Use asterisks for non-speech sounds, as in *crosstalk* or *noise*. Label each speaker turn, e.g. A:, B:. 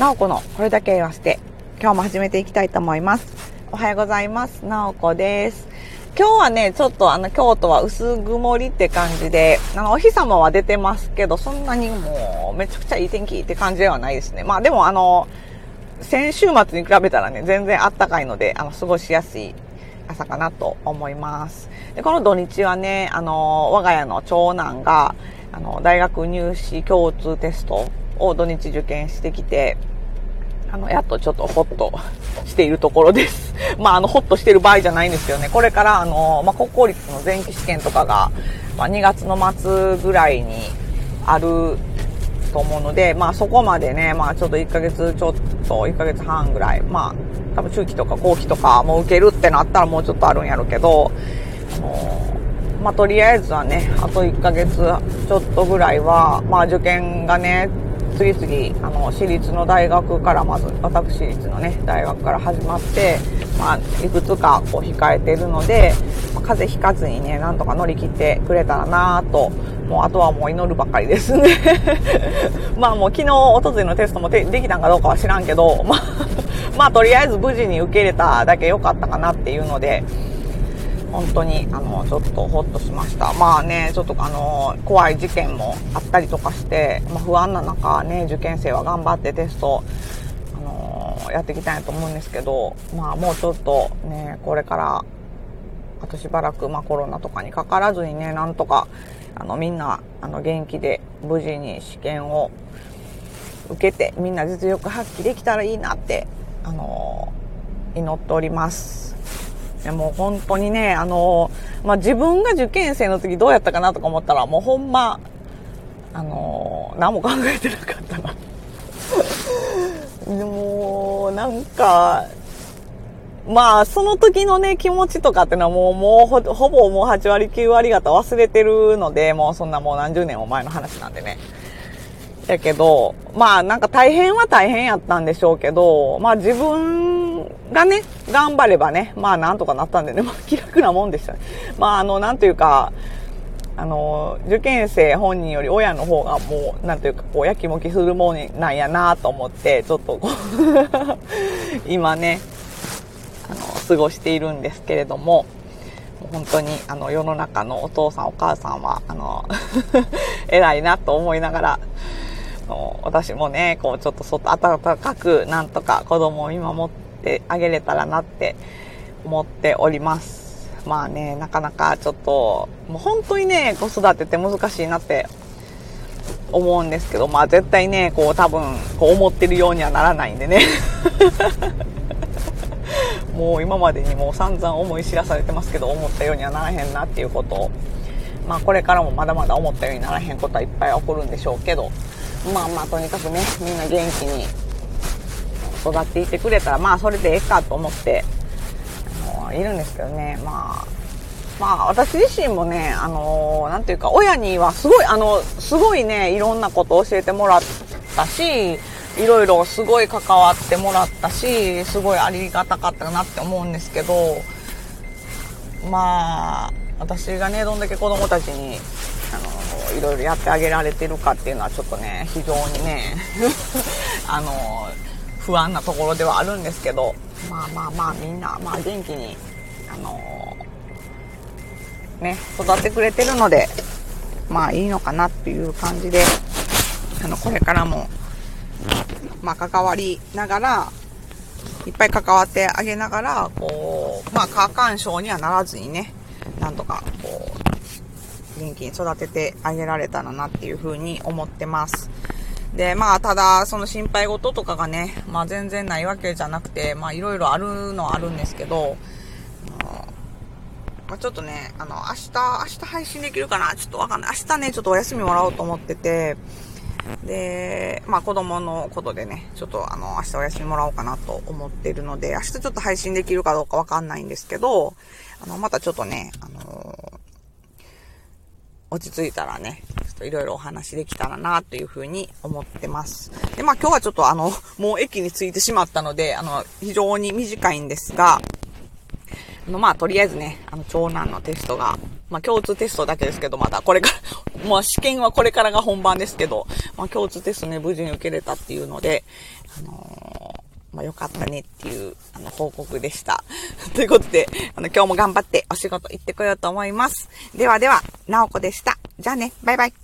A: なおこのこれだけ言わせて、今日も始めていきたいと思います。おはようございます。なおこです。今日はね、ちょっとあの、京都は薄曇りって感じで、あの、お日様は出てますけど、そんなにもう、めちゃくちゃいい天気って感じではないですね。まあでもあの、先週末に比べたらね、全然あったかいので、あの、過ごしやすい朝かなと思います。で、この土日はね、あの、我が家の長男が、あの、大学入試共通テストを土日受験してきて、あの、やっとちょっとホッとしているところです。*laughs* まあ、あの、ホッとしてる場合じゃないんですけどね、これから、あの、まあ、国公立の前期試験とかが、まあ、2月の末ぐらいにあると思うので、まあ、そこまでね、まあ、ちょっと1ヶ月ちょっと、1ヶ月半ぐらい、まあ、多分中期とか後期とかも受けるってなったらもうちょっとあるんやろうけど、あのまあ、とりあえずはね、あと1ヶ月ちょっとぐらいは、まあ、受験がね、次々、あの、私立の大学からまず、私立のね、大学から始まって、まあ、いくつかこう控えてるので、まあ、風邪ひかずにね、なんとか乗り切ってくれたらなと、もうあとはもう祈るばかりですね。*laughs* まあもう昨日、おとといのテストもできたんかどうかは知らんけど、まあ、まあとりあえず無事に受け入れただけ良かったかなっていうので、本当に、あの、ちょっとホッとしました。まあね、ちょっとあの、怖い事件もあったりとかして、まあ、不安な中ね、受験生は頑張ってテスト、あの、やっていきたいと思うんですけど、まあもうちょっとね、これから、あとしばらく、まあコロナとかにかからずにね、なんとか、あの、みんな、あの、元気で無事に試験を受けて、みんな実力発揮できたらいいなって、あの、祈っております。でもう本当にね、あの、まあ、自分が受験生の時どうやったかなとか思ったら、もうほんま、あの、何も考えてなかったな。でも、なんか、まあ、その時のね、気持ちとかっていうのはもう、もうほ、ほぼもう8割、9割方忘れてるので、もうそんなもう何十年も前の話なんでね。やけど、まあなんか大変は大変やったんでしょうけど、まあ自分がね、頑張ればね、まあなんとかなったんでね、まあ気楽なもんでしたね。まああの、なんというか、あの、受験生本人より親の方がもう、なんというか、こう、やきもきするもんなんやなと思って、ちょっとこう *laughs* 今ね、あの、過ごしているんですけれども、本当に、あの、世の中のお父さんお母さんは、あの *laughs* 偉いなと思いながら、私もね、こうちょっと外暖かくなんとか子供を見守っててあげれたらなって思っております。まあね、なかなかちょっと、もう本当にね、子育てって難しいなって思うんですけど、まあ絶対ね、こう多分、こう思ってるようにはならないんでね。*laughs* もう今までにもう散々思い知らされてますけど、思ったようにはならへんなっていうことを、まあこれからもまだまだ思ったようにならへんことはいっぱい起こるんでしょうけど、まあまあとにかくねみんな元気に育っていってくれたらまあそれでええかと思ってあのいるんですけどね。まあまあ私自身もねあのなんていうか親にはすごいあのすごいねいろんなことを教えてもらったしいろいろすごい関わってもらったしすごいありがたかったなって思うんですけどまあ私がねどんだけ子供たちにあのいろいろやってあげられてるかっていうのはちょっとね非常にね *laughs* あの不安なところではあるんですけどまあまあまあみんな、まあ、元気にあのね育ってくれてるのでまあいいのかなっていう感じであのこれからもまあ関わりながらいっぱい関わってあげながらこうまあ過干渉にはならずにねなんとかこう元気に育ててあげられたらなっていうふうに思ってます。で、まあ、ただ、その心配事とかがね、まあ全然ないわけじゃなくて、まあいろいろあるのはあるんですけど、まあ、ちょっとね、あの、明日、明日配信できるかな？ちょっとわかんない。明日ね、ちょっとお休みもらおうと思ってて、で、まあ子供のことでね、ちょっとあの、明日お休みもらおうかなと思ってるので、明日ちょっと配信できるかどうかわかんないんですけど、あの、またちょっとね、あの落ち着いたらね、ちょっといろいろお話できたらなというふうに思ってます。で、まあ今日はちょっとあの、もう駅に着いてしまったので、あの、非常に短いんですが、あの、まあとりあえずね、あの、長男のテストが、まあ共通テストだけですけど、まだこれから *laughs* まあ試験はこれからが本番ですけど、まあ共通テストね、無事に受けれたっていうので、あのー、まあよかったねっていう、あの、報告でした。*laughs* ということで、あの、今日も頑張ってお仕事行ってこようと思います。ではでは、なおこでした。じゃあね、バイバイ。